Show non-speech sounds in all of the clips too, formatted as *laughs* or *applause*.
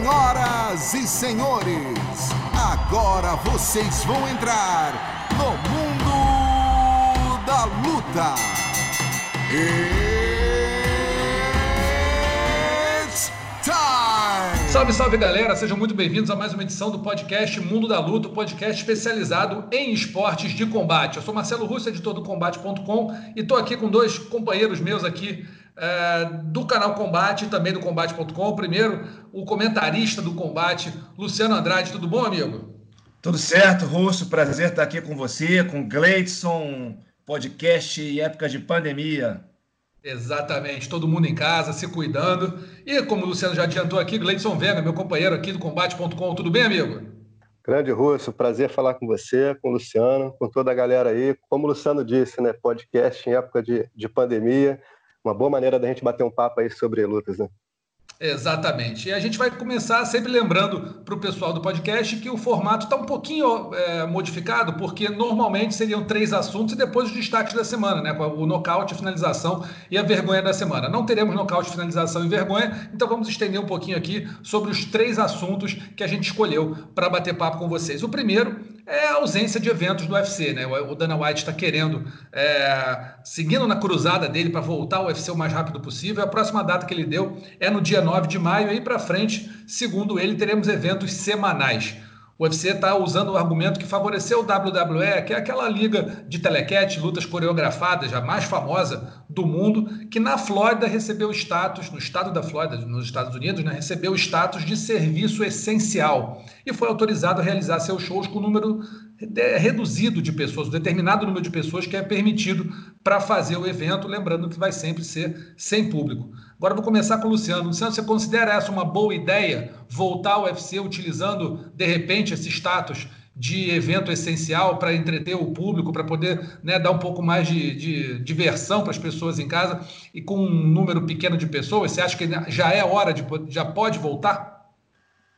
Senhoras e senhores, agora vocês vão entrar no mundo da luta. It's time! Salve, salve galera, sejam muito bem-vindos a mais uma edição do podcast Mundo da Luta, um podcast especializado em esportes de combate. Eu sou Marcelo Russo, editor do Combate.com, e estou aqui com dois companheiros meus aqui é, do canal Combate e também do Combate.com. Primeiro, o comentarista do Combate, Luciano Andrade. Tudo bom, amigo? Tudo certo, Russo. Prazer estar aqui com você, com Gleidson, podcast em época de pandemia. Exatamente, todo mundo em casa, se cuidando. E como o Luciano já adiantou aqui, Gleidson Vega, meu companheiro aqui do Combate.com. Tudo bem, amigo? Grande Russo, prazer falar com você, com o Luciano, com toda a galera aí. Como o Luciano disse, né? Podcast em época de, de pandemia uma boa maneira da gente bater um papo aí sobre lutas, né? Exatamente. E a gente vai começar sempre lembrando para o pessoal do podcast que o formato está um pouquinho é, modificado, porque normalmente seriam três assuntos e depois os destaques da semana, né? O nocaute, a finalização e a vergonha da semana. Não teremos nocaute, finalização e vergonha, então vamos estender um pouquinho aqui sobre os três assuntos que a gente escolheu para bater papo com vocês. O primeiro é a ausência de eventos do UFC, né? O Dana White está querendo, é, seguindo na cruzada dele para voltar ao UFC o mais rápido possível. A próxima data que ele deu é no dia 9 de maio, e aí para frente, segundo ele, teremos eventos semanais. O UFC está usando o argumento que favoreceu o WWE, que é aquela liga de telequete, lutas coreografadas, a mais famosa do mundo, que na Flórida recebeu status, no estado da Flórida, nos Estados Unidos, né, recebeu status de serviço essencial e foi autorizado a realizar seus shows com número reduzido de pessoas, um determinado número de pessoas que é permitido para fazer o evento, lembrando que vai sempre ser sem público. Agora vou começar com o Luciano. Luciano, você considera essa uma boa ideia, voltar ao UFC utilizando, de repente, esse status de evento essencial para entreter o público, para poder né, dar um pouco mais de, de diversão para as pessoas em casa e com um número pequeno de pessoas? Você acha que já é hora de já pode voltar?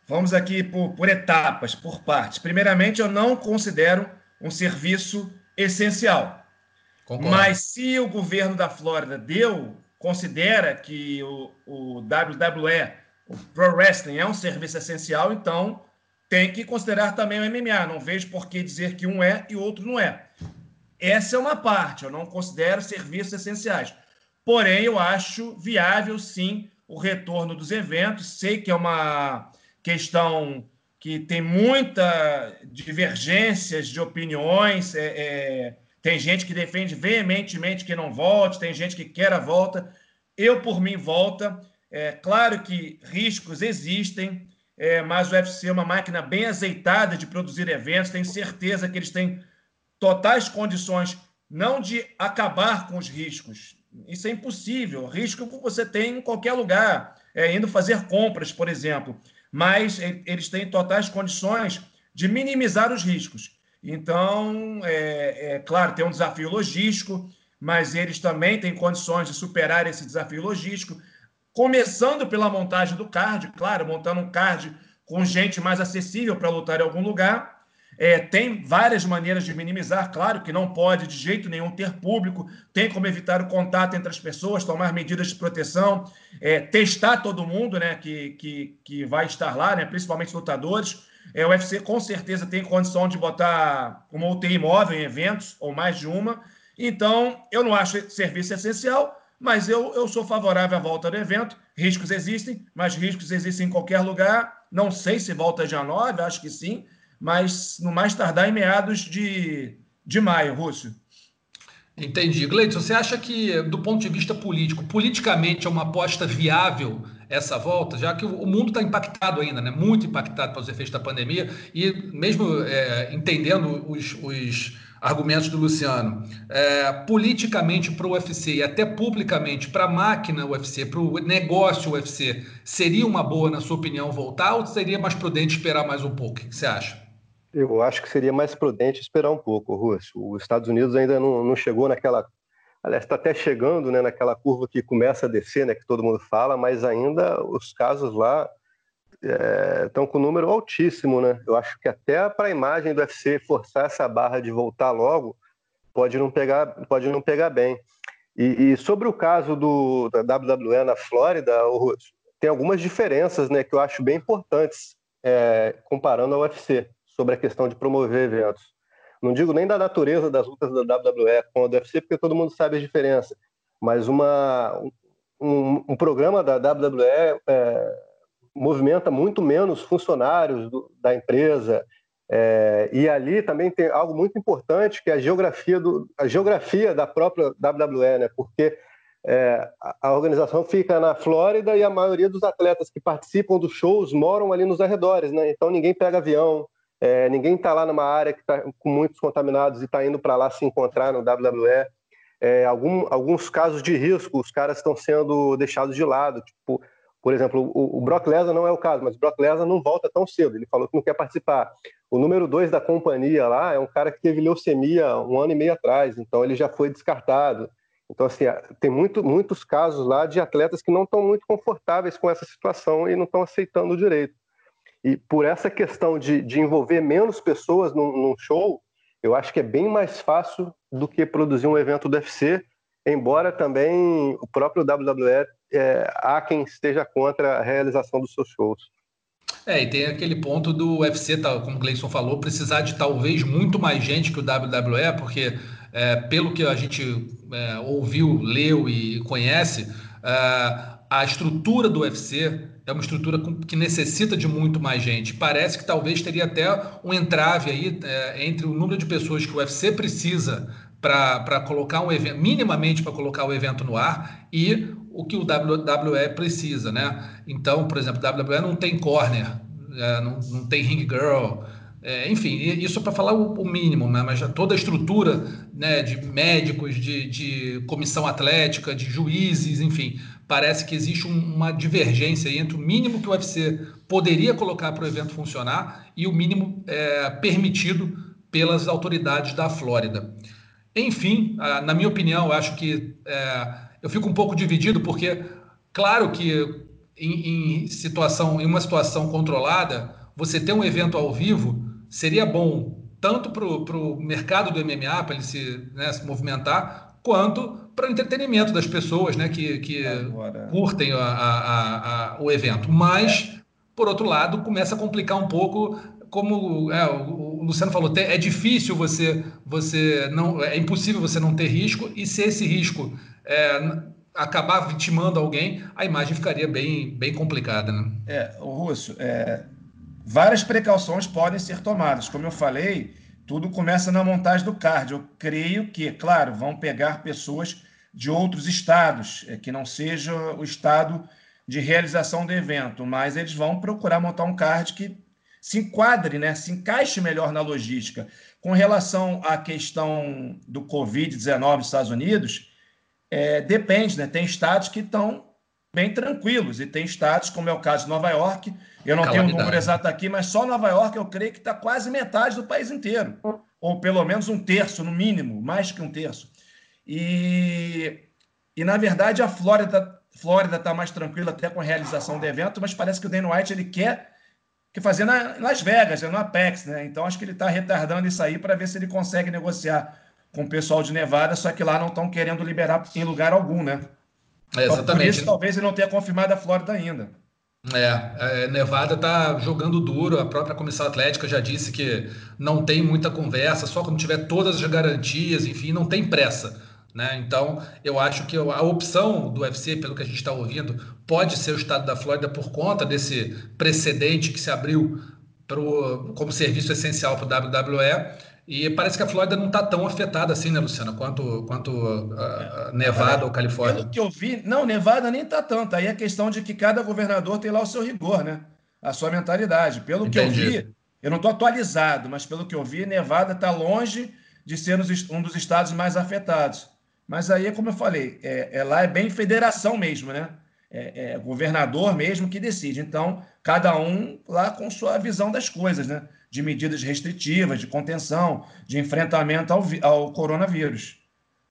Vamos aqui por, por etapas, por partes. Primeiramente, eu não considero um serviço essencial. Concordo. Mas se o governo da Flórida deu considera que o, o WWE, o Pro Wrestling, é um serviço essencial, então tem que considerar também o MMA. Não vejo por que dizer que um é e outro não é. Essa é uma parte, eu não considero serviços essenciais. Porém, eu acho viável, sim, o retorno dos eventos. Sei que é uma questão que tem muita divergências de opiniões, é, é tem gente que defende veementemente que não volte, tem gente que quer a volta. Eu, por mim, volta. É claro que riscos existem, é, mas o UFC é uma máquina bem azeitada de produzir eventos. Tenho certeza que eles têm totais condições não de acabar com os riscos. Isso é impossível. Risco você tem em qualquer lugar, é, indo fazer compras, por exemplo. Mas eles têm totais condições de minimizar os riscos. Então, é, é, claro, tem um desafio logístico, mas eles também têm condições de superar esse desafio logístico, começando pela montagem do card, claro, montando um card com gente mais acessível para lutar em algum lugar. É, tem várias maneiras de minimizar, claro que não pode de jeito nenhum ter público, tem como evitar o contato entre as pessoas, tomar medidas de proteção, é, testar todo mundo né, que, que, que vai estar lá, né, principalmente lutadores. É, o UFC com certeza tem condição de botar uma UTI móvel em eventos, ou mais de uma. Então, eu não acho serviço essencial, mas eu, eu sou favorável à volta do evento. Riscos existem, mas riscos existem em qualquer lugar. Não sei se volta dia 9, acho que sim, mas no mais tardar em meados de, de maio, Rússio. Entendi. Gleison, você acha que, do ponto de vista político, politicamente é uma aposta viável essa volta, já que o mundo está impactado ainda, né? muito impactado pelos efeitos da pandemia, e mesmo é, entendendo os, os, argumentos do Luciano, é, politicamente para o UFC e até publicamente para a máquina UFC, para o negócio UFC, seria uma boa, na sua opinião, voltar ou seria mais prudente esperar mais um pouco? O que você acha? Eu acho que seria mais prudente esperar um pouco, Russo. Os Estados Unidos ainda não, não chegou naquela aliás, está até chegando né, naquela curva que começa a descer, né, que todo mundo fala, mas ainda os casos lá estão é, com um número altíssimo. Né? Eu acho que até para a imagem do UFC forçar essa barra de voltar logo pode não pegar, pode não pegar bem. E, e sobre o caso do, da WWE na Flórida, tem algumas diferenças né, que eu acho bem importantes é, comparando ao UFC sobre a questão de promover eventos. Não digo nem da natureza das lutas da WWE com a do UFC, porque todo mundo sabe a diferença, mas uma, um, um programa da WWE é, movimenta muito menos funcionários do, da empresa, é, e ali também tem algo muito importante que é a geografia, do, a geografia da própria WWE, né? porque é, a organização fica na Flórida e a maioria dos atletas que participam dos shows moram ali nos arredores, né? Então ninguém pega avião, é, ninguém está lá numa área que está com muitos contaminados e está indo para lá se encontrar no WWE. É, algum, alguns casos de risco, os caras estão sendo deixados de lado. Tipo, por exemplo, o, o Brock Lesnar não é o caso, mas o Brock Lesnar não volta tão cedo. Ele falou que não quer participar. O número dois da companhia lá é um cara que teve leucemia um ano e meio atrás, então ele já foi descartado. Então, assim, tem muito, muitos casos lá de atletas que não estão muito confortáveis com essa situação e não estão aceitando o direito. E por essa questão de, de envolver menos pessoas num, num, show, eu acho que é bem mais fácil do que produzir um evento do UFC, embora também o próprio WWE é, há quem esteja contra a realização dos seus shows. É, e tem aquele ponto do UFC, como o Gleison falou, precisar de talvez muito mais gente que o WWE, porque é, pelo que a gente é, ouviu, leu e conhece, é, a estrutura do UFC é uma estrutura que necessita de muito mais gente. Parece que talvez teria até um entrave aí é, entre o número de pessoas que o UFC precisa para colocar um evento, minimamente para colocar o evento no ar, e o que o WWE precisa, né? Então, por exemplo, o WWE não tem corner, é, não, não tem ring girl, é, enfim, isso é para falar o, o, mínimo, né? mas toda a estrutura né, de médicos, de, de, comissão atlética, de juízes, enfim, parece que existe um, uma divergência entre o mínimo que o UFC poderia colocar para o evento funcionar e o mínimo é, permitido pelas autoridades da Flórida. Enfim, na minha opinião, acho que é, eu fico um pouco dividido porque, claro que em, em, situação, em uma situação controlada, você ter um evento ao vivo seria bom tanto para o mercado do MMA, para ele se, né, se movimentar, quanto para o entretenimento das pessoas né, que, que curtem a, a, a, o evento. Mas, por outro lado, começa a complicar um pouco como é, o Luciano falou, é difícil você, você não, é impossível você não ter risco e se esse risco é, acabar vitimando alguém, a imagem ficaria bem, bem complicada, né? É, o Russo, é, várias precauções podem ser tomadas. Como eu falei, tudo começa na montagem do card. Eu creio que, claro, vão pegar pessoas de outros estados, é, que não seja o estado de realização do evento, mas eles vão procurar montar um card que se enquadre, né, se encaixe melhor na logística. Com relação à questão do Covid-19 nos Estados Unidos, é, depende, né? Tem estados que estão bem tranquilos e tem estados, como é o caso de Nova York. Eu não tenho o um número exato aqui, mas só Nova York eu creio que está quase metade do país inteiro, ou pelo menos um terço, no mínimo, mais que um terço. E, e na verdade a Flórida Flórida está mais tranquila até com a realização do evento, mas parece que o Dana White ele quer que fazer na, Las Vegas, no Apex, né? Então acho que ele está retardando isso aí para ver se ele consegue negociar com o pessoal de Nevada, só que lá não estão querendo liberar em lugar algum, né? É, exatamente. Por isso, talvez ele não tenha confirmado a Flórida ainda. É, é Nevada está jogando duro, a própria comissão atlética já disse que não tem muita conversa, só quando tiver todas as garantias, enfim, não tem pressa. Né? Então, eu acho que a opção do UFC, pelo que a gente está ouvindo, pode ser o estado da Flórida por conta desse precedente que se abriu pro, como serviço essencial para o WWE. E parece que a Flórida não está tão afetada assim, né, Luciana, quanto, quanto uh, Nevada ou Califórnia. Pelo que eu vi, não, Nevada nem está tanto. Aí é questão de que cada governador tem lá o seu rigor, né? A sua mentalidade. Pelo Entendi. que eu vi, eu não estou atualizado, mas pelo que eu vi, Nevada está longe de ser um dos estados mais afetados. Mas aí, como eu falei, é, é lá é bem federação mesmo, né? É, é, governador mesmo que decide. Então, cada um lá com sua visão das coisas, né? De medidas restritivas, de contenção, de enfrentamento ao, ao coronavírus.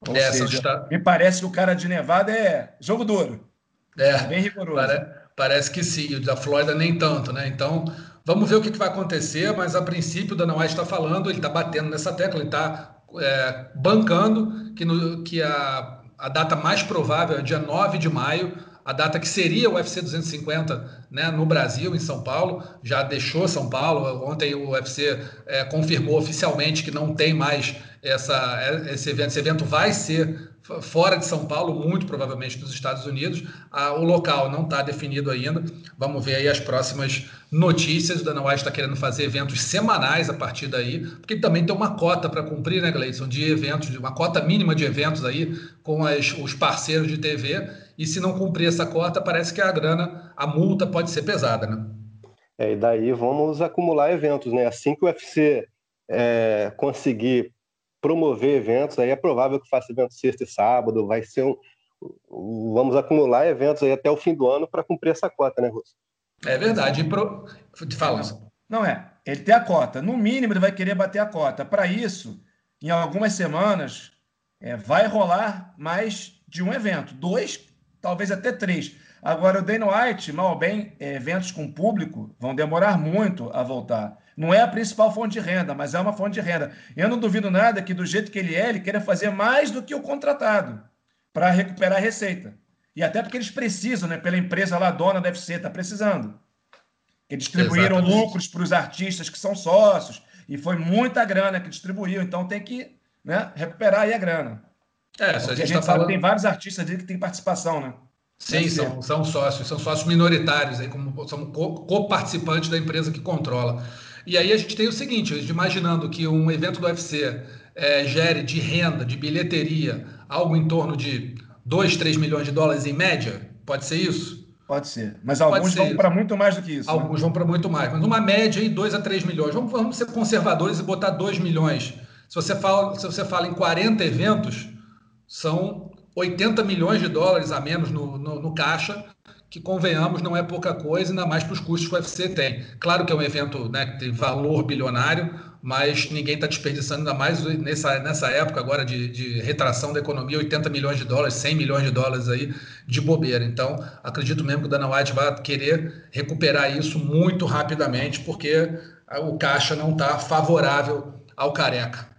Ou é, seja, está... me parece que o cara de Nevada é jogo duro. É, bem rigoroso. Pare, parece que sim, o da Flórida nem tanto, né? Então, vamos ver o que, que vai acontecer, mas a princípio o Dana White está falando, ele está batendo nessa tecla, ele está é, bancando que, no, que a, a data mais provável é dia 9 de maio, a data que seria o UFC 250 né, no Brasil, em São Paulo, já deixou São Paulo. Ontem o UFC é, confirmou oficialmente que não tem mais essa, é, esse evento. Esse evento vai ser fora de São Paulo, muito provavelmente nos Estados Unidos. Ah, o local não está definido ainda. Vamos ver aí as próximas notícias. O Dana White está querendo fazer eventos semanais a partir daí, porque também tem uma cota para cumprir, né, Gleison, de eventos, uma cota mínima de eventos aí com as, os parceiros de TV. E se não cumprir essa cota, parece que a grana, a multa pode ser pesada, né? É, e daí vamos acumular eventos, né? Assim que o UFC é, conseguir promover eventos, aí é provável que faça evento sexta e sábado, vai ser um. Vamos acumular eventos aí até o fim do ano para cumprir essa cota, né, Russo? É verdade. Pro... Fala. Não é. Ele tem a cota. No mínimo, ele vai querer bater a cota. Para isso, em algumas semanas, é, vai rolar mais de um evento. Dois, talvez até três. Agora, o Dana White, mal ou bem, é, eventos com público vão demorar muito a voltar. Não é a principal fonte de renda, mas é uma fonte de renda. Eu não duvido nada que, do jeito que ele é, ele queira fazer mais do que o contratado para recuperar a receita. E até porque eles precisam, né? Pela empresa lá, dona deve ser, está precisando. Eles distribuíram Exatamente. lucros para os artistas que são sócios, e foi muita grana que distribuiu, então tem que né, recuperar aí a grana. É, se a gente, a gente tá falando... tem vários artistas ali que têm participação, né? Sim, são, são sócios, são sócios minoritários, aí, como, são co-participantes da empresa que controla. E aí a gente tem o seguinte, imaginando que um evento do UFC é, gere de renda, de bilheteria, algo em torno de 2, 3 milhões de dólares em média, pode ser isso? Pode ser, mas alguns vão para muito mais do que isso. Né? Alguns né? vão para muito mais, mas uma média aí 2 a 3 milhões. Vamos, vamos ser conservadores e botar 2 milhões. Se você, fala, se você fala em 40 eventos, são 80 milhões de dólares a menos no, no, no caixa que convenhamos não é pouca coisa, ainda mais para os custos que o UFC tem. Claro que é um evento né, que tem valor bilionário, mas ninguém está desperdiçando ainda mais nessa, nessa época agora de, de, retração da economia, 80 milhões de dólares, 100 milhões de dólares aí de bobeira. Então, acredito mesmo que o Dana White vai querer recuperar isso muito rapidamente, porque o caixa não está favorável ao careca.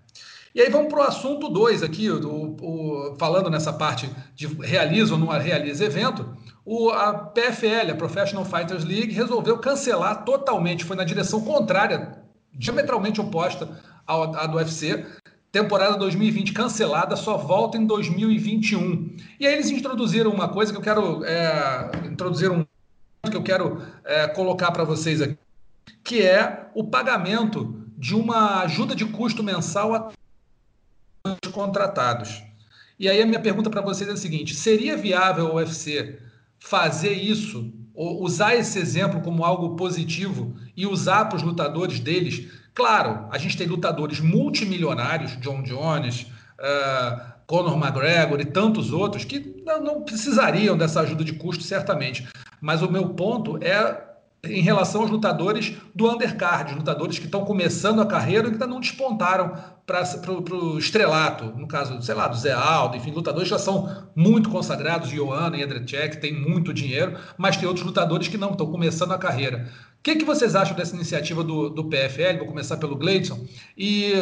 E aí vamos para o assunto 2 aqui, do, o, falando nessa parte de realiza ou não realiza evento. O, a PFL, a Professional Fighters League, resolveu cancelar totalmente, foi na direção contrária, diametralmente oposta à do UFC. Temporada 2020 cancelada, só volta em 2021. E aí eles introduziram uma coisa que eu quero é, introduzir um que eu quero é, colocar para vocês aqui, que é o pagamento de uma ajuda de custo mensal a contratados. E aí a minha pergunta para vocês é a seguinte: seria viável o UFC fazer isso, ou usar esse exemplo como algo positivo e usar para os lutadores deles. Claro, a gente tem lutadores multimilionários, John Jones, uh, Conor McGregor e tantos outros, que não, não precisariam dessa ajuda de custo, certamente. Mas o meu ponto é em relação aos lutadores do undercard, lutadores que estão começando a carreira e que ainda não despontaram para o estrelato, no caso, sei lá, do Zé Aldo, enfim, lutadores já são muito consagrados, Joana e Andrzejczyk, tem muito dinheiro, mas tem outros lutadores que não, estão começando a carreira. O que, que vocês acham dessa iniciativa do, do PFL? Vou começar pelo Gleidson. E,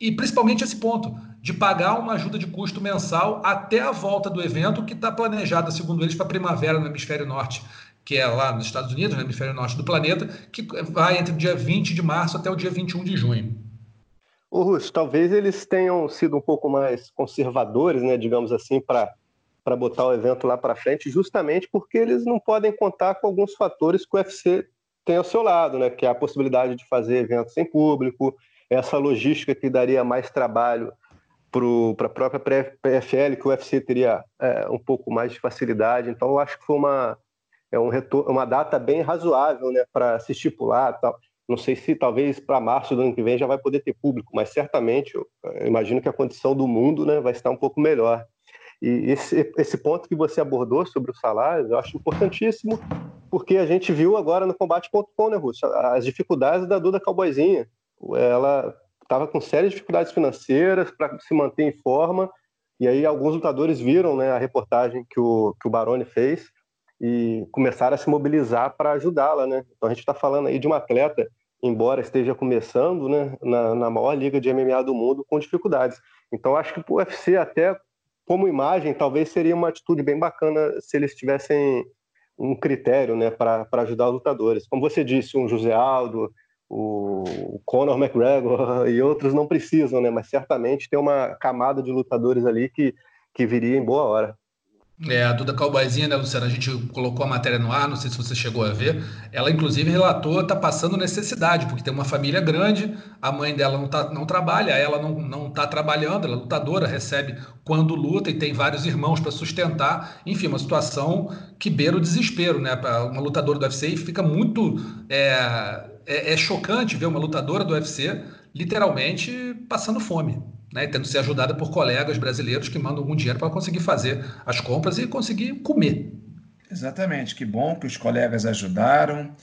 e principalmente esse ponto, de pagar uma ajuda de custo mensal até a volta do evento, que está planejada, segundo eles, para primavera no hemisfério norte que é lá nos Estados Unidos, no hemisfério norte do planeta, que vai entre o dia 20 de março até o dia 21 de junho. O Russo, talvez eles tenham sido um pouco mais conservadores, né, digamos assim, para para botar o evento lá para frente, justamente porque eles não podem contar com alguns fatores que o UFC tem ao seu lado, né, que é a possibilidade de fazer eventos sem público, essa logística que daria mais trabalho para a própria PFL, que o UFC teria é, um pouco mais de facilidade. Então, eu acho que foi uma, é um uma data bem razoável né, para se estipular. Tal. Não sei se talvez para março do ano que vem já vai poder ter público, mas certamente eu, imagino que a condição do mundo né, vai estar um pouco melhor. E esse, esse ponto que você abordou sobre os salários, eu acho importantíssimo, porque a gente viu agora no combate.com, né, Russo, as dificuldades da Duda Cowboyzinha. Ela estava com sérias dificuldades financeiras para se manter em forma, e aí alguns lutadores viram né, a reportagem que o, que o Baroni fez, e começaram a se mobilizar para ajudá-la, né? Então a gente está falando aí de uma atleta, embora esteja começando, né, na, na, maior liga de MMA do mundo com dificuldades. Então acho que o UFC até como imagem, talvez seria uma atitude bem bacana se eles tivessem um critério né, para ajudar os lutadores. Como você disse, um José Aldo, o Conor McGregor *laughs* e outros não precisam, né? Mas certamente tem uma camada de lutadores ali que, que viria em boa hora. É, a Duda Calboizinha, né, Luciana? A gente colocou a matéria no ar, não sei se você chegou a ver. Ela, inclusive, relatou tá passando necessidade, porque tem uma família grande, a mãe dela não, tá, não trabalha, ela não, não tá trabalhando, ela é lutadora, recebe quando luta e tem vários irmãos para sustentar. Enfim, uma situação que beira o desespero, né? Uma lutadora do UFC e fica muito. É, é, é chocante ver uma lutadora do UFC literalmente passando fome né, tendo que ser ajudada por colegas brasileiros que mandam algum dinheiro para conseguir fazer as compras e conseguir comer. Exatamente, que bom que os colegas ajudaram.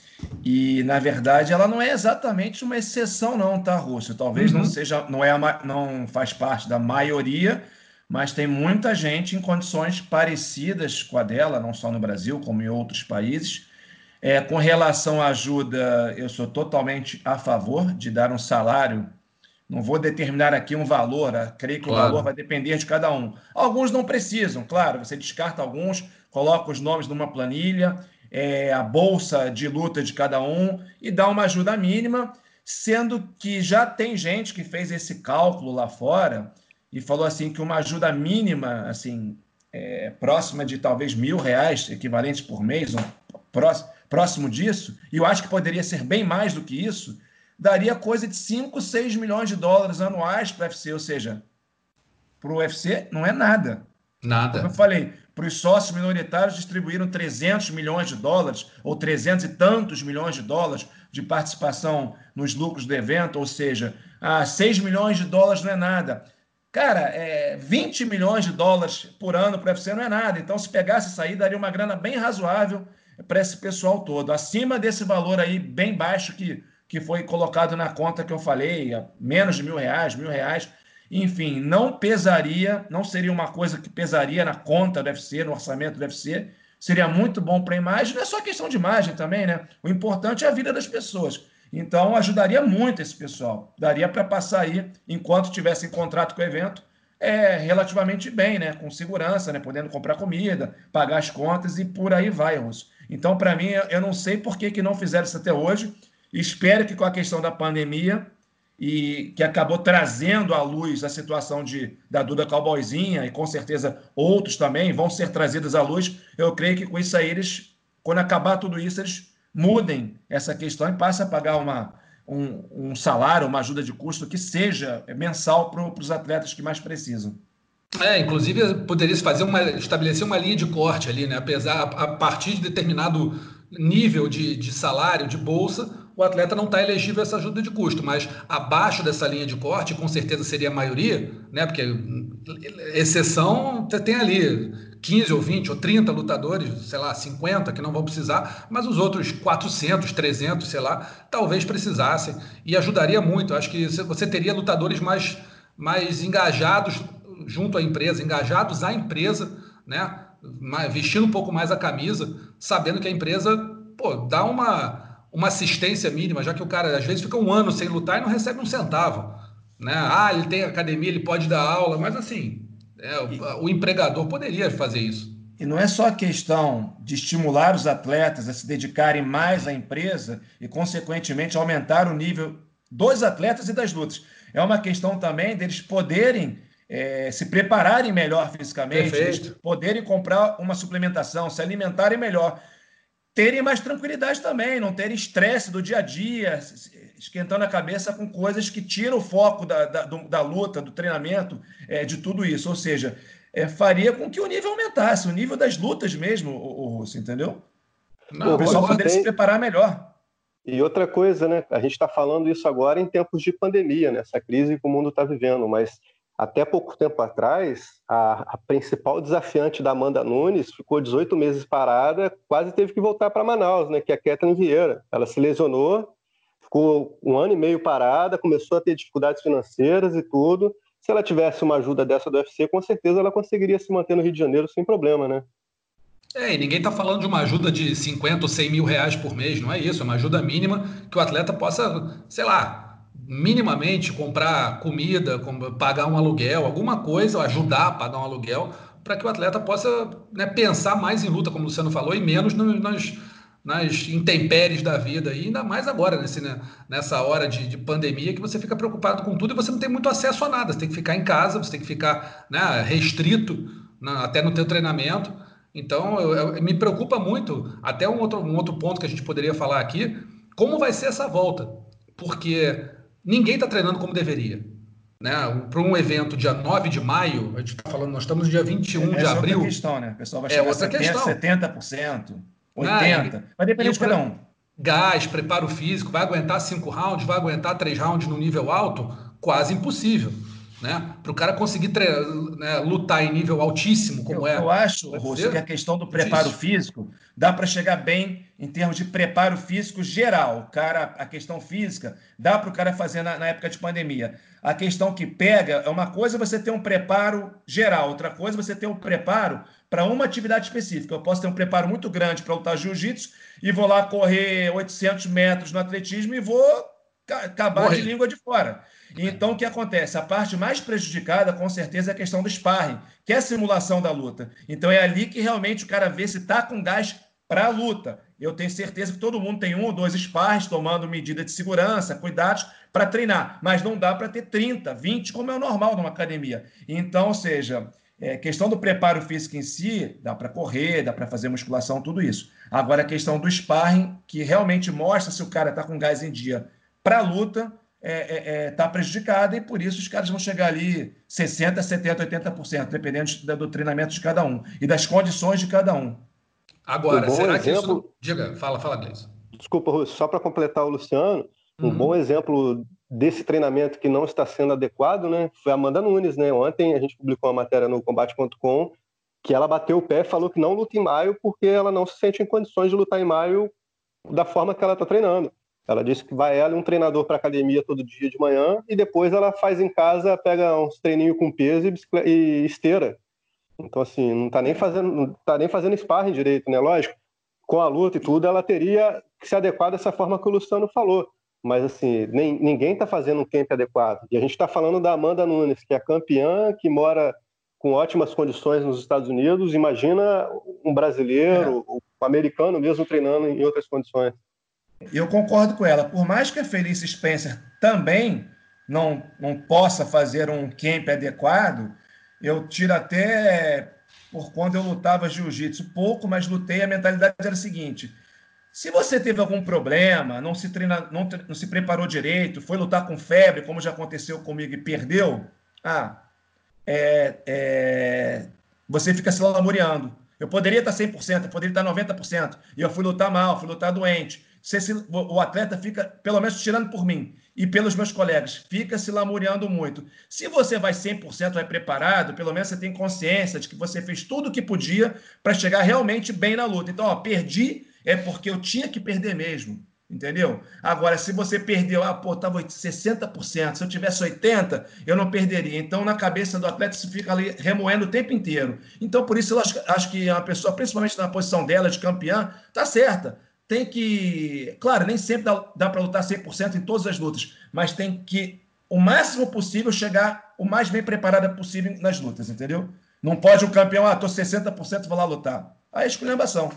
E, na verdade, ela não é exatamente uma exceção, não, tá, Rússio? Talvez uhum. não seja, não, é a, não faz parte da maioria, mas tem muita gente em condições parecidas com a dela, não só no Brasil, como em outros países. É, com relação à ajuda, eu sou totalmente a favor de dar um salário não vou determinar aqui um valor, né? creio que claro. o valor vai depender de cada um. Alguns não precisam, claro, você descarta alguns, coloca os nomes numa planilha, é, a bolsa de luta de cada um e dá uma ajuda mínima, sendo que já tem gente que fez esse cálculo lá fora e falou assim que uma ajuda mínima, assim, é, próxima de talvez mil reais equivalentes por mês, um, próximo, próximo disso, e eu acho que poderia ser bem mais do que isso, daria coisa de 5, 6 milhões de dólares anuais para o UFC, ou seja, para o UFC não é nada. Nada. Como eu falei, para os sócios minoritários distribuíram 300 milhões de dólares ou 300 e tantos milhões de dólares de participação nos lucros do evento, ou seja, ah, 6 milhões de dólares não é nada. Cara, é, 20 milhões de dólares por ano para o UFC não é nada. Então, se pegasse isso aí, daria uma grana bem razoável para esse pessoal todo. Acima desse valor aí, bem baixo, que que foi colocado na conta que eu falei, menos de mil reais, mil reais. Enfim, não pesaria, não seria uma coisa que pesaria na conta do UFC, no orçamento do UFC. Seria muito bom para a imagem, não é só questão de imagem também, né? O importante é a vida das pessoas. Então, ajudaria muito esse pessoal. Daria para passar aí, enquanto tivesse em contrato com o evento, é, relativamente bem, né? Com segurança, né? Podendo comprar comida, pagar as contas e por aí vai, Russo. Então, para mim, eu não sei por que, que não fizeram isso até hoje. Espero que com a questão da pandemia e que acabou trazendo à luz a situação de, da Duda Cowboyzinha e com certeza outros também vão ser trazidos à luz. Eu creio que com isso aí eles, quando acabar tudo isso, eles mudem essa questão e passem a pagar uma, um, um salário, uma ajuda de custo que seja mensal para os atletas que mais precisam. É, inclusive poderia se fazer uma estabelecer uma linha de corte ali, né? Apesar a partir de determinado nível de, de salário, de bolsa, o atleta não está elegível a essa ajuda de custo, mas abaixo dessa linha de corte, com certeza seria a maioria, né? Porque exceção tem ali 15 ou 20 ou 30 lutadores, sei lá, 50 que não vão precisar, mas os outros 400, 300, sei lá, talvez precisassem e ajudaria muito. Acho que você teria lutadores mais, mais engajados junto à empresa, engajados à empresa, né? vestindo um pouco mais a camisa, sabendo que a empresa pô, dá uma, uma assistência mínima, já que o cara às vezes fica um ano sem lutar e não recebe um centavo. Né? Ah, ele tem academia, ele pode dar aula, mas assim, é, o, o empregador poderia fazer isso. E não é só a questão de estimular os atletas a se dedicarem mais à empresa e, consequentemente, aumentar o nível dos atletas e das lutas. É uma questão também deles poderem é, se prepararem melhor fisicamente, poderem comprar uma suplementação, se alimentarem melhor, terem mais tranquilidade também, não terem estresse do dia a dia, esquentando a cabeça com coisas que tiram o foco da, da, da luta, do treinamento, é, de tudo isso. Ou seja, é, faria com que o nível aumentasse, o nível das lutas mesmo, o, o Russo, entendeu? Não, o pessoal poderia tem... se preparar melhor. E outra coisa, né? A gente está falando isso agora em tempos de pandemia, né? crise que o mundo está vivendo, mas até pouco tempo atrás, a, a, principal desafiante da Amanda Nunes ficou 18 meses parada, quase teve que voltar para Manaus, né, que é a Kathleen Vieira. Ela se lesionou, ficou um ano e meio parada, começou a ter dificuldades financeiras e tudo. Se ela tivesse uma ajuda dessa do UFC, com certeza ela conseguiria se manter no Rio de Janeiro sem problema, né? É, e ninguém está falando de uma ajuda de 50 ou 100 mil reais por mês, não é isso, é uma ajuda mínima que o atleta possa, sei lá, minimamente comprar comida, pagar um aluguel, alguma coisa, ajudar a pagar um aluguel, para que o atleta possa né, pensar mais em luta, como o Luciano falou, e menos no, nas, nas intempéries da vida, e ainda mais agora, nesse, né, nessa hora de, de, pandemia, que você fica preocupado com tudo e você não tem muito acesso a nada. Você tem que ficar em casa, você tem que ficar né, restrito na, até no teu treinamento. Então, eu, eu, me preocupa muito, até um outro, um outro ponto que a gente poderia falar aqui, como vai ser essa volta. Porque ninguém está treinando como deveria. Né? Para um evento dia 9 de maio, a gente está falando, nós estamos no dia 21 é, de abril. É outra questão, né? O pessoal vai é chegar é outra 70%, questão. 70%. 80, vai depender de cada um. Gás, preparo físico, vai aguentar cinco rounds, vai aguentar três rounds no nível alto? Quase impossível. Né? Para o cara conseguir né, lutar em nível altíssimo, como eu, é. Eu acho, Rosso, que a questão do preparo físico dá para chegar bem em termos de preparo físico geral. O cara, a questão física dá para o cara fazer na, na, época de pandemia. A questão que pega é uma coisa você ter um preparo geral, outra coisa você ter um preparo para uma atividade específica. Eu posso ter um preparo muito grande para lutar jiu-jitsu e vou lá correr 800 metros no atletismo e vou acabar Morre. de língua de fora. Então, o que acontece? A parte mais prejudicada, com certeza, é a questão do sparring, que é a simulação da luta. Então, é ali que realmente o cara vê se está com gás para a luta. Eu tenho certeza que todo mundo tem um ou dois sparrings tomando medida de segurança, cuidados para treinar, mas não dá para ter 30, 20, como é o normal numa academia. Então, ou seja, é, questão do preparo físico em si, dá para correr, dá para fazer musculação, tudo isso. Agora, a questão do sparring, que realmente mostra se o cara está com gás em dia para a luta, está é, é, é tá prejudicada e por isso os caras vão chegar ali 60%, 70%, 80%, dependendo do treinamento de cada um e das condições de cada um. Agora, um será exemplo... que isso. Diga, fala, fala, Gleison. Desculpa, Russo, só para completar o Luciano, um uhum. bom exemplo desse treinamento que não está sendo adequado, né, foi a Amanda Nunes, né? Ontem a gente publicou uma matéria no combate.com que ela bateu o pé e falou que não luta em maio porque ela não se sente em condições de lutar em maio da forma que ela está treinando. Ela disse que vai ela e um treinador para academia todo dia de manhã e depois ela faz em casa, pega uns treininhos com peso e, e esteira. Então assim, não está nem fazendo, não tá nem fazendo sparring direito, né? Lógico, com a luta e tudo, ela teria que se adequar dessa forma que o Luciano falou mas assim, nem, ninguém está fazendo um camp adequado. E a gente está falando da Amanda Nunes, que é campeã, que mora com ótimas condições nos Estados Unidos. Imagina um brasileiro, é. um americano mesmo treinando em outras condições. Eu concordo com ela. Por mais que a Felice Spencer também não, não possa fazer um camp adequado, eu tiro até por quando eu lutava jiu-jitsu pouco, mas lutei, a mentalidade era a seguinte: se você teve algum problema, não se treina, não, não, se preparou direito, foi lutar com febre, como já aconteceu comigo e perdeu, ah, é, é, você fica se lamuriando. Eu poderia estar 100%, eu poderia estar 90%, e eu fui lutar mal, fui lutar doente. Se, o atleta fica, pelo menos tirando por mim e pelos meus colegas, fica se lamuriando muito. Se você vai 100%, vai preparado, pelo menos você tem consciência de que você fez tudo o que podia para chegar realmente bem na luta. Então, ó, perdi é porque eu tinha que perder mesmo. Entendeu? Agora, se você perdeu, ah, pô, estava 60%, se eu tivesse 80%, eu não perderia. Então, na cabeça do atleta, isso fica ali remoendo o tempo inteiro. Então, por isso, eu acho, acho que uma pessoa, principalmente na posição dela de campeã, tá certa. Tem que. Claro, nem sempre dá, dá para lutar 100% em todas as lutas, mas tem que, o máximo possível, chegar o mais bem preparada possível nas lutas, entendeu? Não pode o campeão, ah, tô 60%, vou lá lutar. Aí é esculhambação.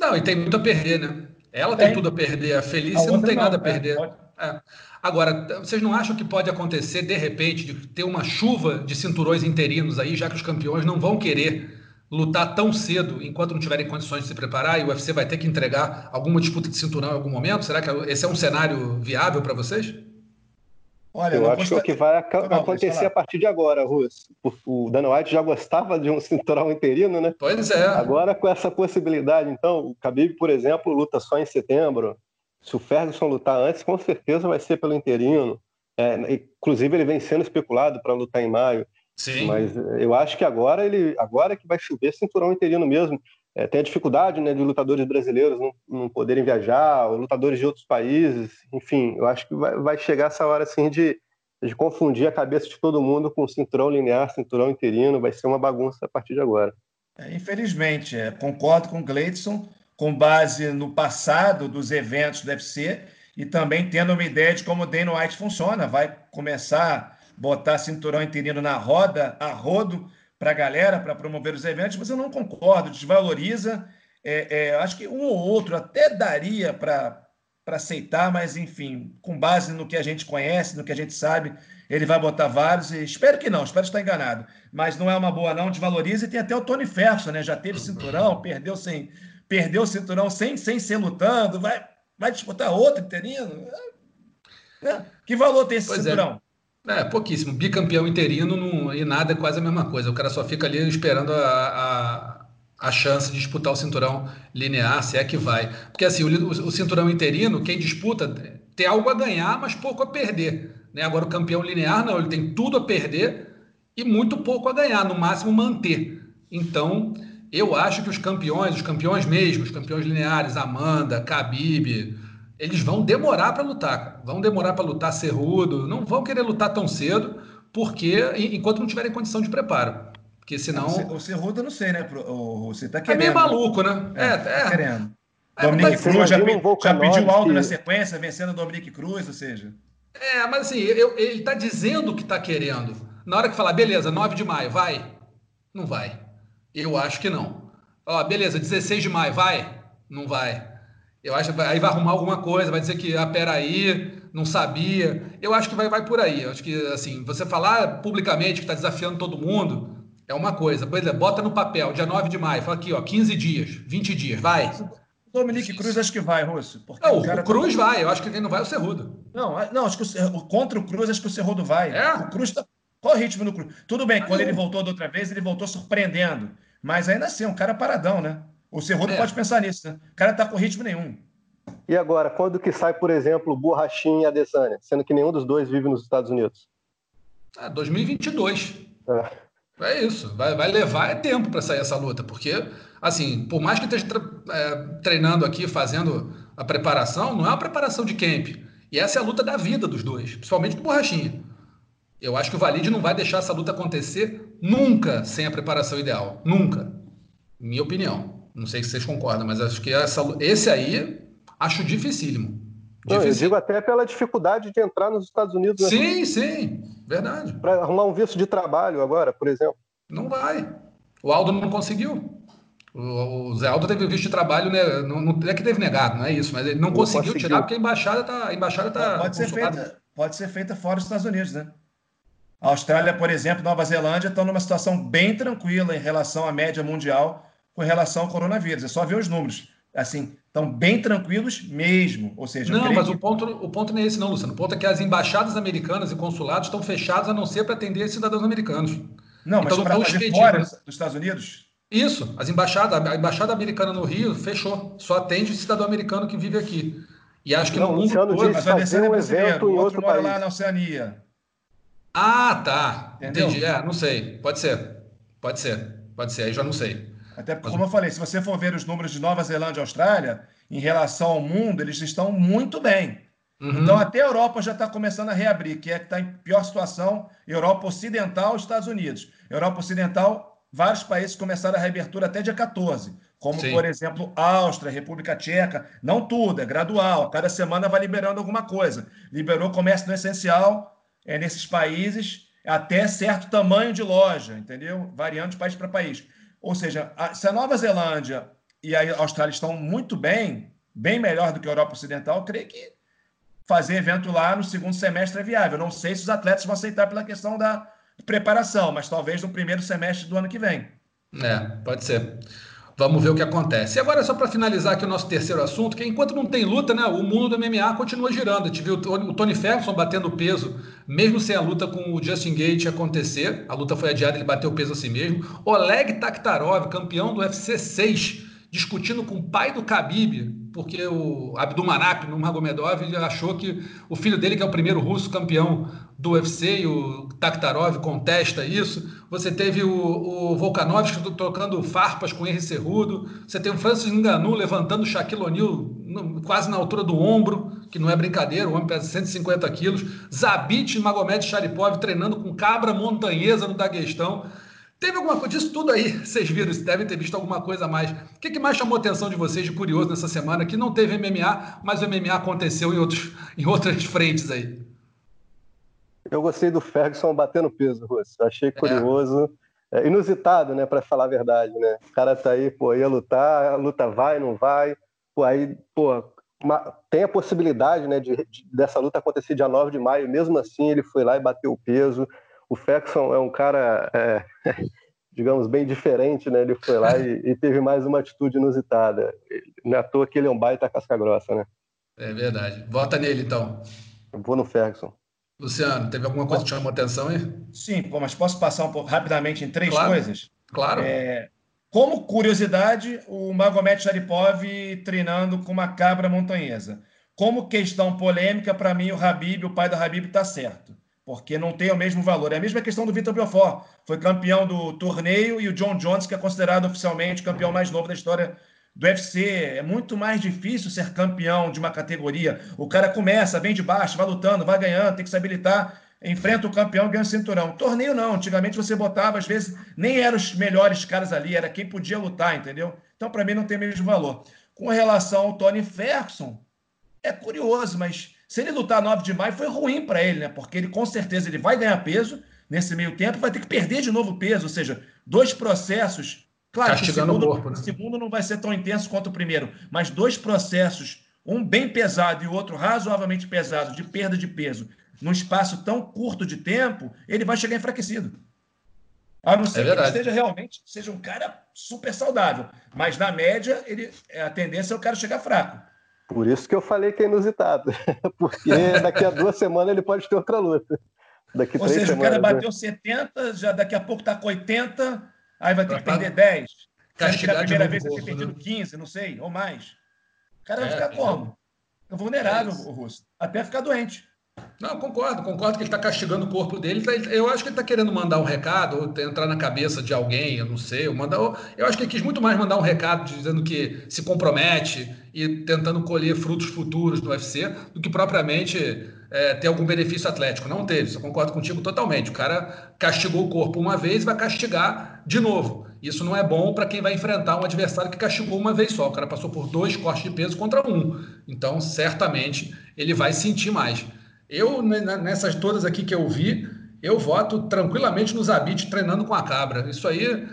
Não, e tem muito a perder, né? Ela tem, tem tudo a perder. A Felícia a não tem não, nada a é, perder. É, é. Agora, vocês não acham que pode acontecer, de repente, de ter uma chuva de cinturões interinos aí, já que os campeões não vão querer lutar tão cedo enquanto não tiverem condições de se preparar e o UFC vai ter que entregar alguma disputa de cinturão em algum momento? Será que esse é um cenário viável para vocês? Olha, eu acho que é o que vai acontecer a partir de agora, Russo. O Dana White já gostava de um *laughs* cinturão interino, né? Pois é. Agora, com essa possibilidade, então, o Khabib, por exemplo, luta só em setembro. Se o Ferguson lutar antes, com certeza vai ser pelo interino. É, inclusive, ele vem sendo especulado para lutar em maio. Sim. Mas eu acho que agora ele agora é que vai chover cinturão interino mesmo é, tem a dificuldade né, de lutadores brasileiros não, não, poderem viajar, ou lutadores de outros países, enfim, eu acho que vai, vai chegar essa hora assim de, de confundir a cabeça de todo mundo com cinturão linear, cinturão interino, vai ser uma bagunça a partir de agora. É, infelizmente, é, concordo com o Gleidson, com base no passado dos eventos do UFC e também tendo uma ideia de como o Dana White funciona. Vai começar botar cinturão interino na roda, a rodo, para a galera, para promover os eventos, mas eu não concordo, desvaloriza. É, é, acho que um ou outro até daria para aceitar, mas enfim, com base no que a gente conhece, no que a gente sabe, ele vai botar vários e espero que não, espero estar enganado. Mas não é uma boa, não, desvaloriza. E tem até o Tony Ferguson, né? Já teve cinturão, perdeu sem, perdeu o cinturão sem, sem ser lutando, vai, vai disputar outro interino. É. Que valor tem esse pois é. cinturão? É. Pouquíssimo. Bicampeão interino não, e nada é quase a mesma coisa. O cara só fica ali esperando a, a, a chance de disputar o cinturão linear, se é que vai. Porque assim, o, o, cinturão interino, quem disputa tem algo a ganhar, mas pouco a perder. Né? Agora o campeão linear não, ele tem tudo a perder e muito pouco a ganhar, no máximo manter. Então, eu acho que os campeões, os campeões mesmo, os campeões lineares, Amanda, Khabib, eles vão demorar para lutar, vão demorar para lutar cerrudo, não vão querer lutar tão cedo, porque enquanto não tiverem condição de preparo. Porque senão. O Cerrudo eu não sei, né? Você tá querendo. É meio maluco, né? É, é, é. Tá querendo. É, Dominique Cruz já, já pediu algo que... na sequência, vencendo o Dominique Cruz, ou seja. É, mas assim, eu, ele está dizendo que está querendo. Na hora que falar, beleza, 9 de maio, vai? Não vai. Eu acho que não. Ó, beleza, 16 de maio, vai? Não vai. Eu acho que aí vai arrumar alguma coisa, vai dizer que, ah, peraí, não sabia. Eu acho que vai, vai por aí. Eu acho que, assim, você falar publicamente que está desafiando todo mundo é uma coisa. Exemplo, bota no papel, dia 9 de maio, fala aqui, ó, 15 dias, 20 dias, vai. Dominique Cruz acho que vai, Russo. Não, o, o Cruz tá... vai, eu acho que quem não vai é o Cerrudo. Não, não, acho que o, contra o Cruz, acho que o Cerrudo vai. É? O Cruz tá. Qual é o ritmo do Cruz? Tudo bem, ah, quando eu... ele voltou da outra vez, ele voltou surpreendendo. Mas ainda assim, é um cara paradão, né? O Cerrudo é. pode pensar nisso, né? O cara tá com ritmo nenhum. E agora, quando que sai, por exemplo, Borrachinha e Adesanya, sendo que nenhum dos dois vive nos Estados Unidos? Ah, 2022. É. é isso. Vai, vai levar é tempo para sair essa luta, porque, assim, por mais que esteja é, treinando aqui, fazendo a preparação, não é uma preparação de camp. E essa é a luta da vida dos dois, principalmente do Borrachinha. Eu acho que o Valide não vai deixar essa luta acontecer nunca sem a preparação ideal. Nunca. Minha opinião. Não sei se vocês concordam, mas acho que essa, esse aí acho dificílimo. Não, eu digo até pela dificuldade de entrar nos Estados Unidos. Né? Sim, sim, verdade. Para arrumar um visto de trabalho agora, por exemplo. Não vai. O Aldo não conseguiu. O, Zé Aldo teve visto de trabalho, né? Não, não, é que teve negado, não é isso, mas ele não, não conseguiu, conseguiu, tirar porque a embaixada está. Embaixada tá pode, ser feita, pode ser feita fora dos Estados Unidos, né? A Austrália, por exemplo, Nova Zelândia estão numa situação bem tranquila em relação à média mundial com relação ao coronavírus. É só ver os números. Assim, estão bem tranquilos mesmo. Ou seja, não, mas que... o, ponto, o ponto não é esse, não, Luciano. O ponto é que as embaixadas americanas e consulados estão fechados a não ser para atender cidadãos americanos. Não, então, mas para fazer fora dos Estados Unidos? Isso, as embaixadas, a embaixada americana no Rio fechou, só atende cidadão americano que vive aqui. E acho que não, no mundo todo, mas fazer um evento em outro, país. lá na Oceania. Ah, tá. Entendeu? Entendi. É, não sei. Pode ser. Pode ser. Pode ser. Aí já não sei. Até porque, como eu falei, se você for ver os números de Nova Zelândia e Austrália, em relação ao mundo, eles estão muito bem. Uhum. Então, até a Europa já está começando a reabrir, que é que está em pior situação, Europa Ocidental e Estados Unidos. Europa Ocidental, vários países começaram a reabertura até dia 14, como, Sim. por exemplo, Áustria, República Tcheca. Não tudo, é gradual. Cada semana vai liberando alguma coisa. Liberou comércio no essencial é, nesses países até certo tamanho de loja, entendeu? Variando de país para país. Ou seja, a, se a Nova Zelândia e a Austrália estão muito bem, bem melhor do que a Europa Ocidental, eu creio que fazer evento lá no segundo semestre é viável. Não sei se os atletas vão aceitar pela questão da preparação, mas talvez no primeiro semestre do ano que vem. É, pode ser. Vamos ver o que acontece. E agora, só para finalizar aqui o nosso terceiro assunto, que enquanto não tem luta, né, o mundo do MMA continua girando. A gente viu o Tony Ferguson batendo peso, mesmo sem a luta com o Justin Gate acontecer. A luta foi adiada, ele bateu peso a si mesmo. Oleg Taktarov, campeão do UFC 6, discutindo com o pai do Khabib, porque o Abdulmanap Nurmagomedov ele achou que o filho dele, que é o primeiro russo campeão do UFC, e o Taktarov contesta isso. Você teve o, o Volkanovski trocando farpas com Henry Cerrudo. Você tem o Francis Ngannou levantando o Shaquille O'Neal quase na altura do ombro, que não é brincadeira, o homem pesa 150 quilos. Zabit Magomed Sharipov treinando com cabra montanhesa no Daguestão. Teve alguma coisa disso tudo aí? *laughs* Vocês viram, devem ter visto alguma coisa a mais. O que, que, mais chamou a atenção de vocês de curioso nessa semana? Que não teve MMA, mas o MMA aconteceu em, outros, *laughs* em outras frentes aí. Eu gostei do Ferguson batendo peso, Russo. Achei é. curioso. é, inusitado, né, para falar a verdade, né? O cara tá aí, pô, ia lutar, a luta vai, não vai, pô, aí, pô, uma, tem a possibilidade, né, de, de, dessa luta acontecer dia 9 de maio, mesmo assim ele foi lá e bateu o peso. O Faxon é um cara, é, *laughs* digamos, bem diferente, né? Ele foi lá e, e, teve mais uma atitude inusitada. Não é à toa que ele é um baita casca grossa, né? É verdade. Vota nele, então. Eu vou no Ferguson. Luciano, teve alguma coisa que chamou atenção aí? Sim, pô, mas posso passar um pouco rapidamente em três claro, coisas? Claro. É, como curiosidade, o Magomed Sharipov treinando com uma cabra montanhesa. Como questão polêmica, para mim, o Habib, o pai do Habib, está certo. Porque não tem o mesmo valor. É a mesma questão do Vitor Belfort. Foi campeão do torneio e o John Jones, que é considerado oficialmente o campeão mais novo da história do UFC. É muito mais difícil ser campeão de uma categoria. O cara começa, vem de baixo, vai lutando, vai ganhando, tem que se habilitar, enfrenta o campeão, ganha o cinturão. Torneio não. Antigamente você botava, às vezes, nem eram os melhores caras ali, era quem podia lutar, entendeu? Então, para mim, não tem mesmo valor. Com relação ao Tony Ferguson, é curioso, mas se ele lutar 9 de maio, foi ruim para ele, né? Porque ele com certeza ele vai ganhar peso nesse meio tempo, vai ter que perder de novo peso, ou seja, dois processos Claro, Castigando o segundo, o corpo, né? o segundo não vai ser tão intenso quanto o primeiro, mas dois processos, um bem pesado e o outro razoavelmente pesado, de perda de peso, num espaço tão curto de tempo, ele vai chegar enfraquecido. A não ser é que ele esteja realmente seja um cara super saudável. Mas na média, ele, a tendência é o cara chegar fraco. Por isso que eu falei que é inusitado. *laughs* Porque daqui a duas semanas ele pode ter outra luta. Daqui Ou seja, semanas, o cara bateu né? 70, já daqui a pouco está com 80, Aí vai ter que perder 10. Castigar na primeira vez vai ter perdido né? 15, não sei, ou mais. O cara vai é, ficar como? É vulnerável, é o Russo. Até ficar doente. Não, concordo, concordo que ele está castigando o corpo dele. Tá, eu acho que ele está querendo mandar um recado, ou entrar na cabeça de alguém, eu não sei. Mandar, eu acho que ele quis muito mais mandar um recado dizendo que se compromete e tentando colher frutos futuros no UFC do que propriamente é, ter algum benefício atlético. Não teve, eu concordo contigo totalmente. O cara castigou o corpo uma vez e vai castigar de novo. Isso não é bom para quem vai enfrentar um adversário que castigou uma vez só. O cara passou por dois cortes de peso contra um. Então, certamente, ele vai sentir mais. Eu, nessas todas aqui que eu vi, eu voto tranquilamente nos Zabit treinando com a cabra. Isso aí,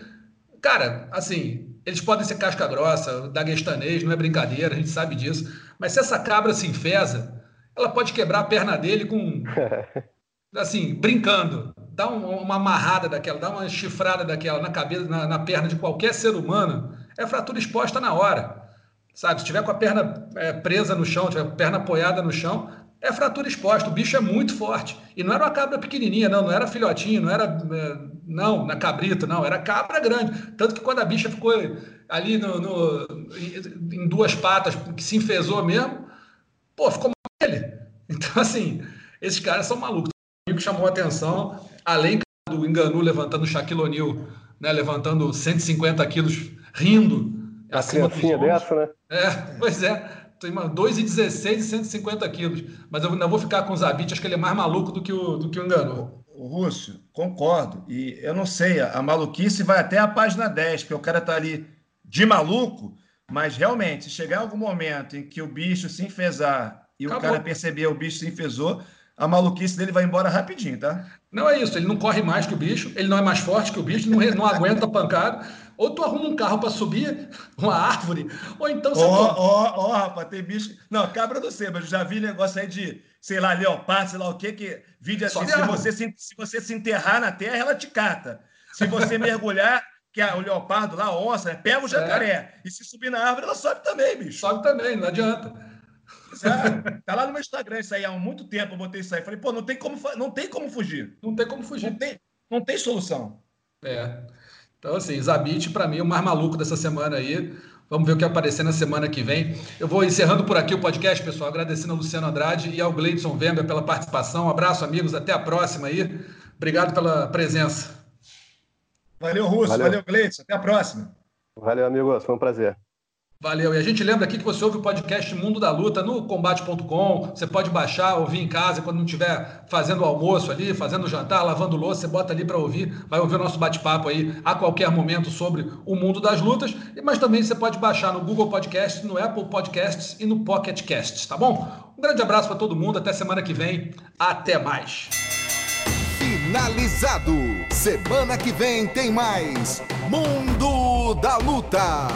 cara, assim, eles podem ser casca grossa, daguestanês, não é brincadeira, a gente sabe disso. Mas se essa cabra se enfesa, ela pode quebrar a perna dele com. *laughs* Assim, brincando. Dá uma amarrada daquela, dá uma chifrada daquela na cabeça, na, na perna de qualquer ser humano, é fratura exposta na hora. Sabe? Se tiver com a perna é, presa no chão, tiver com a perna apoiada no chão, é fratura exposta. O bicho é muito forte. E não era uma cabra pequenininha, não, não era filhotinho, não era. É, não, na cabrita, não, era cabra grande. Tanto que quando a bicha ficou ali no, no em duas patas, que se enfesou mesmo, pô, ficou ele. Então, assim, esses caras são malucos. O que chamou a atenção, além do Enganu levantando o Shaquille O'Neal, né, levantando 150 quilos, rindo. A criancinha dessa, né? É, pois é. 2,16 e 150 quilos. Mas eu ainda vou ficar com o Zabit, acho que ele é mais maluco do que o, do que o Enganu. O Rússio, concordo. E eu não sei, a maluquice vai até a página 10, porque o cara tá ali de maluco, mas realmente, se chegar algum momento em que o bicho se enfesar e Acabou. o cara perceber o bicho se enfesou, a maluquice dele vai embora rapidinho, tá? Não é isso, ele não corre mais que o bicho, ele não é mais forte que o bicho, não, não aguenta pancada. Ou tu arruma um carro para subir uma árvore, ou então você. Ó, ó, ó, rapaz, tem bicho. Não, cabra do mas eu já vi negócio aí de, sei lá, leopardo, sei lá o quê, que vídeo assim, se você se, se você se enterrar na terra, ela te cata. Se você mergulhar, que é o leopardo lá, a onça, né, pega o jacaré. É. E se subir na árvore, ela sobe também, bicho. Sobe também, não adianta. É, tá lá no meu Instagram isso aí há muito tempo, eu botei isso aí. Falei, pô, não tem como, não tem como fugir. Não tem como fugir. Não tem, não tem solução. É. Então, assim, Zabit, para mim, é o mais maluco dessa semana aí. Vamos ver o que aparecer na semana que vem. Eu vou encerrando por aqui o podcast, pessoal, agradecendo ao Luciano Andrade e ao Gleidson Weber pela participação. Um abraço, amigos, até a próxima aí. Obrigado pela presença. Valeu, Russo. Valeu, valeu Gleidson. Até a próxima. Valeu, amigos. Foi um prazer. Valeu. E a gente lembra aqui que você ouve o podcast Mundo da Luta no combate.com. Você pode baixar, ouvir em casa quando não estiver fazendo almoço ali, fazendo jantar, lavando louça, você bota ali para ouvir. Vai ouvir o nosso bate-papo aí a qualquer momento sobre o mundo das lutas. Mas também você pode baixar no Google Podcasts, no Apple Podcasts e no Pocket Casts, tá bom? Um grande abraço para todo mundo. Até semana que vem. Até mais. finalizado. Semana que vem tem mais Mundo da Luta.